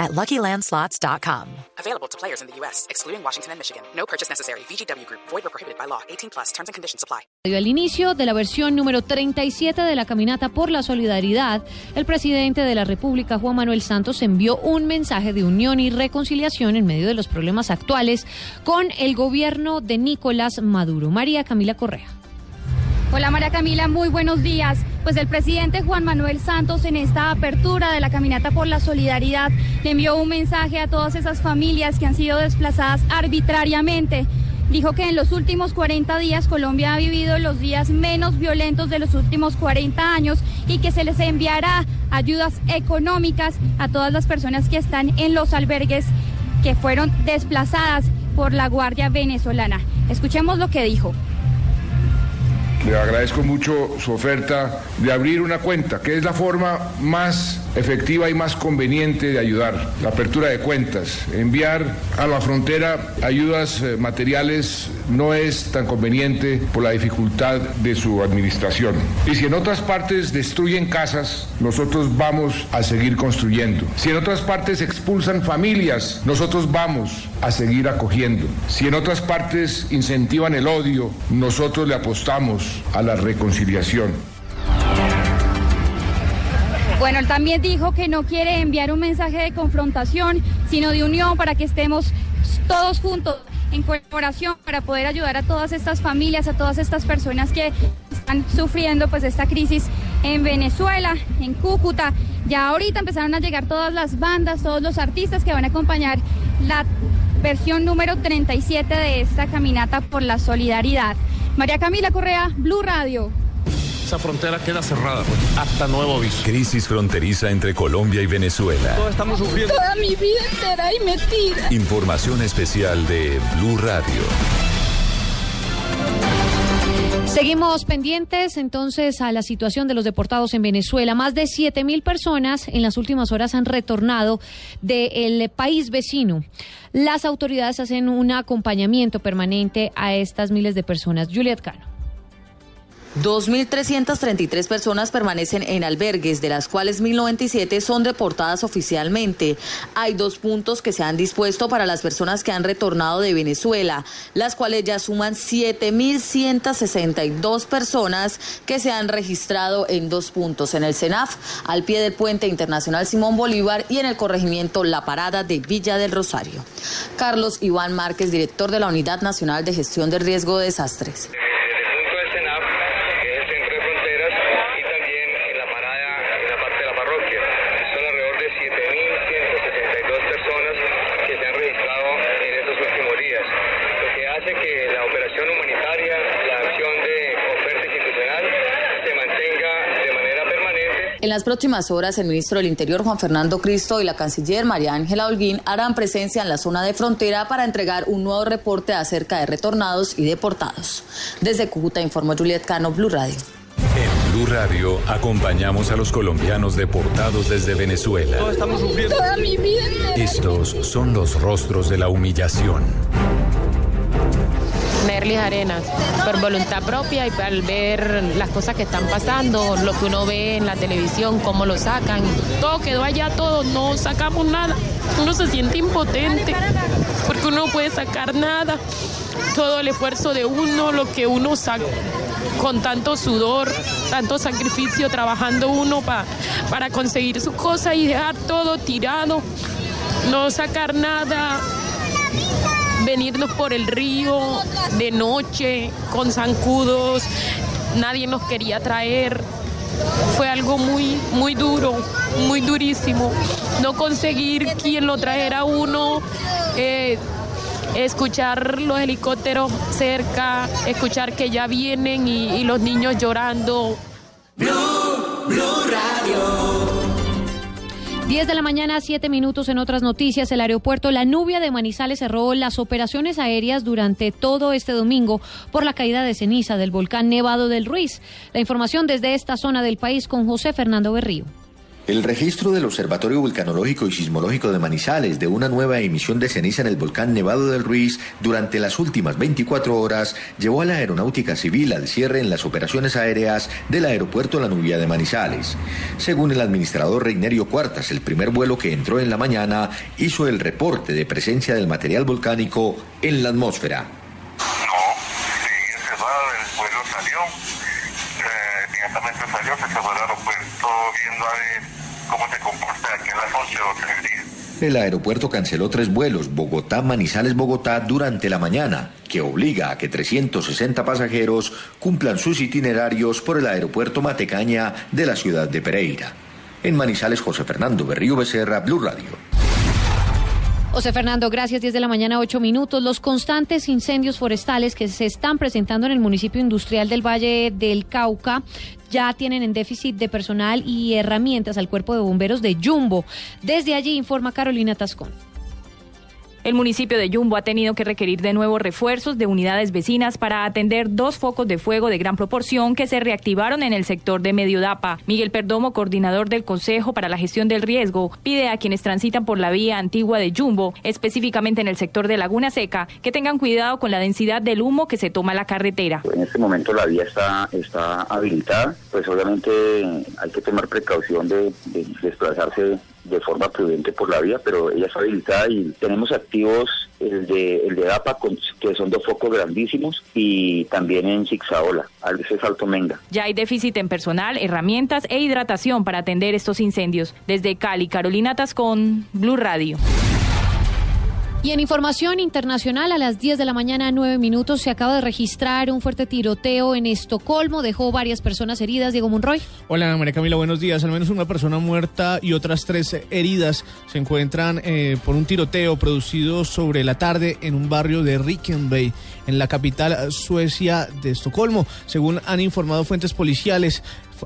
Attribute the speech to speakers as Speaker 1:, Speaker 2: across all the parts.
Speaker 1: at LuckyLandSlots.com.
Speaker 2: Available to players in the U.S., excluding Washington and Michigan. No purchase necessary. VGW Group. Void or prohibited by law. 18 plus. Terms and conditions apply.
Speaker 3: Al inicio de la versión número 37 de la Caminata por la Solidaridad, el presidente de la República, Juan Manuel Santos, envió un mensaje de unión y reconciliación en medio de los problemas actuales con el gobierno de Nicolás Maduro. María Camila Correa.
Speaker 4: Hola María Camila, muy buenos días. Pues el presidente Juan Manuel Santos en esta apertura de la Caminata por la Solidaridad le envió un mensaje a todas esas familias que han sido desplazadas arbitrariamente. Dijo que en los últimos 40 días Colombia ha vivido los días menos violentos de los últimos 40 años y que se les enviará ayudas económicas a todas las personas que están en los albergues que fueron desplazadas por la Guardia Venezolana. Escuchemos lo que dijo.
Speaker 5: Le agradezco mucho su oferta de abrir una cuenta, que es la forma más efectiva y más conveniente de ayudar. La apertura de cuentas, enviar a la frontera ayudas eh, materiales no es tan conveniente por la dificultad de su administración. Y si en otras partes destruyen casas, nosotros vamos a seguir construyendo. Si en otras partes expulsan familias, nosotros vamos a seguir acogiendo. Si en otras partes incentivan el odio, nosotros le apostamos a la reconciliación.
Speaker 4: Bueno, él también dijo que no quiere enviar un mensaje de confrontación, sino de unión para que estemos todos juntos en colaboración para poder ayudar a todas estas familias, a todas estas personas que están sufriendo pues esta crisis en Venezuela, en Cúcuta. Ya ahorita empezaron a llegar todas las bandas, todos los artistas que van a acompañar la versión número 37 de esta caminata por la solidaridad. María Camila Correa, Blue Radio.
Speaker 6: Esa frontera queda cerrada pues, hasta nuevo aviso.
Speaker 7: Crisis fronteriza entre Colombia y Venezuela.
Speaker 6: Todos estamos sufriendo.
Speaker 8: Toda mi vida entera y metida.
Speaker 7: Información especial de Blue Radio.
Speaker 3: Seguimos pendientes entonces a la situación de los deportados en Venezuela. Más de 7 mil personas en las últimas horas han retornado del país vecino. Las autoridades hacen un acompañamiento permanente a estas miles de personas. Juliet Cano.
Speaker 9: 2.333 personas permanecen en albergues, de las cuales 1.097 son deportadas oficialmente. Hay dos puntos que se han dispuesto para las personas que han retornado de Venezuela, las cuales ya suman 7.162 personas que se han registrado en dos puntos, en el CENAF, al pie del puente internacional Simón Bolívar y en el corregimiento La Parada de Villa del Rosario. Carlos Iván Márquez, director de la Unidad Nacional de Gestión de Riesgo de Desastres. En las próximas horas, el ministro del Interior, Juan Fernando Cristo, y la canciller María Ángela Holguín harán presencia en la zona de frontera para entregar un nuevo reporte acerca de retornados y deportados. Desde Cúcuta informó Juliet Cano, Blue Radio.
Speaker 7: En Blue Radio acompañamos a los colombianos deportados desde Venezuela.
Speaker 6: Todos estamos sufriendo.
Speaker 8: Toda mi vida.
Speaker 7: Estos son los rostros de la humillación.
Speaker 10: Nerlis Arenas, por voluntad propia y al ver las cosas que están pasando, lo que uno ve en la televisión, cómo lo sacan, todo quedó allá, todo, no sacamos nada. Uno se siente impotente porque uno no puede sacar nada. Todo el esfuerzo de uno, lo que uno saca con tanto sudor, tanto sacrificio, trabajando uno pa- para conseguir sus cosas y dejar todo tirado, no sacar nada, venirnos por el río de noche con zancudos, nadie nos quería traer. Fue algo muy, muy duro, muy durísimo. No conseguir quien lo trajera a uno, eh, escuchar los helicópteros cerca, escuchar que ya vienen y, y los niños llorando.
Speaker 3: 10 de la mañana, 7 minutos en otras noticias. El aeropuerto La Nubia de Manizales cerró las operaciones aéreas durante todo este domingo por la caída de ceniza del volcán Nevado del Ruiz. La información desde esta zona del país con José Fernando Berrío.
Speaker 11: El registro del Observatorio Vulcanológico y Sismológico de Manizales de una nueva emisión de ceniza en el volcán Nevado del Ruiz durante las últimas 24 horas llevó a la Aeronáutica Civil al cierre en las operaciones aéreas del aeropuerto La Nubia de Manizales. Según el administrador Reinerio Cuartas, el primer vuelo que entró en la mañana hizo el reporte de presencia del material volcánico en la atmósfera.
Speaker 12: No, sigue cerrado, el vuelo salió, eh, inmediatamente salió, se cerró el aeropuerto a ver cómo se comporta aquí en las 11 o 3 días.
Speaker 11: El aeropuerto canceló tres vuelos Bogotá-Manizales-Bogotá durante la mañana, que obliga a que 360 pasajeros cumplan sus itinerarios por el aeropuerto Matecaña de la ciudad de Pereira. En Manizales, José Fernando Berrío Becerra, Blue Radio.
Speaker 3: José Fernando, gracias. 10 de la mañana, 8 minutos. Los constantes incendios forestales que se están presentando en el municipio industrial del Valle del Cauca ya tienen en déficit de personal y herramientas al cuerpo de bomberos de Jumbo. Desde allí informa Carolina Tascón.
Speaker 13: El municipio de Yumbo ha tenido que requerir de nuevo refuerzos de unidades vecinas para atender dos focos de fuego de gran proporción que se reactivaron en el sector de Mediodapa. Miguel Perdomo, coordinador del Consejo para la Gestión del Riesgo, pide a quienes transitan por la vía antigua de Yumbo, específicamente en el sector de Laguna Seca, que tengan cuidado con la densidad del humo que se toma la carretera.
Speaker 14: En este momento la vía está, habilitada, pues obviamente hay que tomar precaución de desplazarse de forma prudente por la vía, pero ella está habilitada y tenemos activos el de, el de APA, con, que son dos focos grandísimos, y también en Zigzaola, al veces Alto Menga.
Speaker 13: Ya hay déficit en personal, herramientas e hidratación para atender estos incendios. Desde Cali, Carolina Tascón, Blue Radio.
Speaker 3: Y en información internacional, a las 10 de la mañana, 9 minutos, se acaba de registrar un fuerte tiroteo en Estocolmo. Dejó varias personas heridas. Diego Monroy.
Speaker 15: Hola, María Camila, buenos días. Al menos una persona muerta y otras tres heridas se encuentran eh, por un tiroteo producido sobre la tarde en un barrio de Rickenbay, en la capital suecia de Estocolmo. Según han informado fuentes policiales,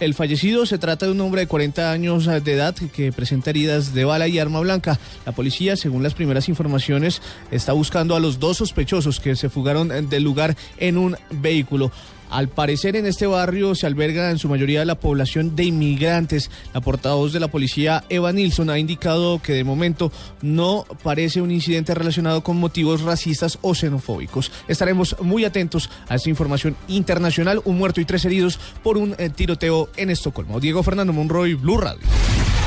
Speaker 15: el fallecido se trata de un hombre de 40 años de edad que presenta heridas de bala y arma blanca. La policía, según las primeras informaciones, está buscando a los dos sospechosos que se fugaron del lugar en un vehículo. Al parecer en este barrio se alberga en su mayoría la población de inmigrantes. La portavoz de la policía Eva Nilsson ha indicado que de momento no parece un incidente relacionado con motivos racistas o xenofóbicos. Estaremos muy atentos a esta información internacional. Un muerto y tres heridos por un eh, tiroteo en Estocolmo. Diego Fernando Monroy, Blue Radio.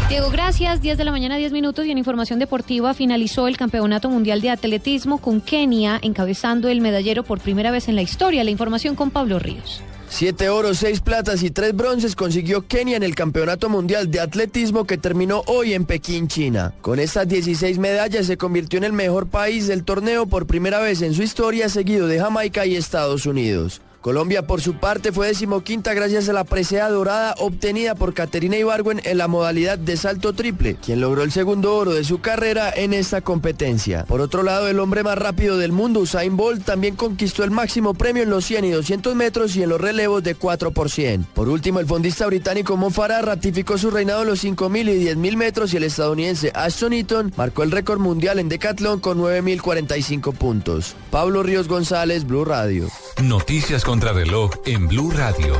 Speaker 3: Diego, gracias. 10 de la mañana, 10 minutos. Y en información deportiva finalizó el Campeonato Mundial de Atletismo con Kenia encabezando el medallero por primera vez en la historia. La información con Pablo Ríos.
Speaker 16: Siete oros, seis platas y tres bronces consiguió Kenia en el Campeonato Mundial de Atletismo que terminó hoy en Pekín, China. Con estas 16 medallas se convirtió en el mejor país del torneo por primera vez en su historia, seguido de Jamaica y Estados Unidos. Colombia, por su parte, fue decimoquinta gracias a la presea dorada obtenida por Caterina Ibargüen en la modalidad de salto triple, quien logró el segundo oro de su carrera en esta competencia. Por otro lado, el hombre más rápido del mundo, Usain Bolt, también conquistó el máximo premio en los 100 y 200 metros y en los relevos de 4 por 100. Por último, el fondista británico Mo Farah ratificó su reinado en los 5.000 y 10.000 metros y el estadounidense Ashton Eaton marcó el récord mundial en decatlón con 9.045 puntos. Pablo Ríos González, Blue Radio.
Speaker 7: Noticias contra reloj en Blue Radio.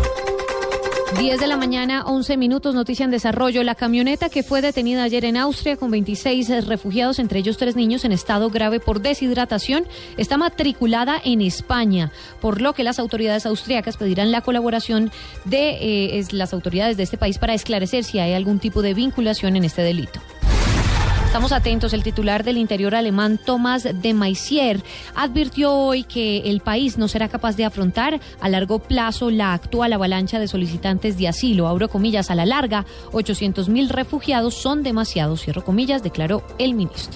Speaker 3: 10 de la mañana, 11 minutos, noticia en desarrollo. La camioneta que fue detenida ayer en Austria con 26 refugiados, entre ellos tres niños en estado grave por deshidratación, está matriculada en España, por lo que las autoridades austriacas pedirán la colaboración de eh, las autoridades de este país para esclarecer si hay algún tipo de vinculación en este delito. Estamos atentos. El titular del interior alemán, Thomas de Maizière, advirtió hoy que el país no será capaz de afrontar a largo plazo la actual avalancha de solicitantes de asilo. Abro comillas, a la larga, 800 mil refugiados son demasiados, cierro comillas, declaró el ministro.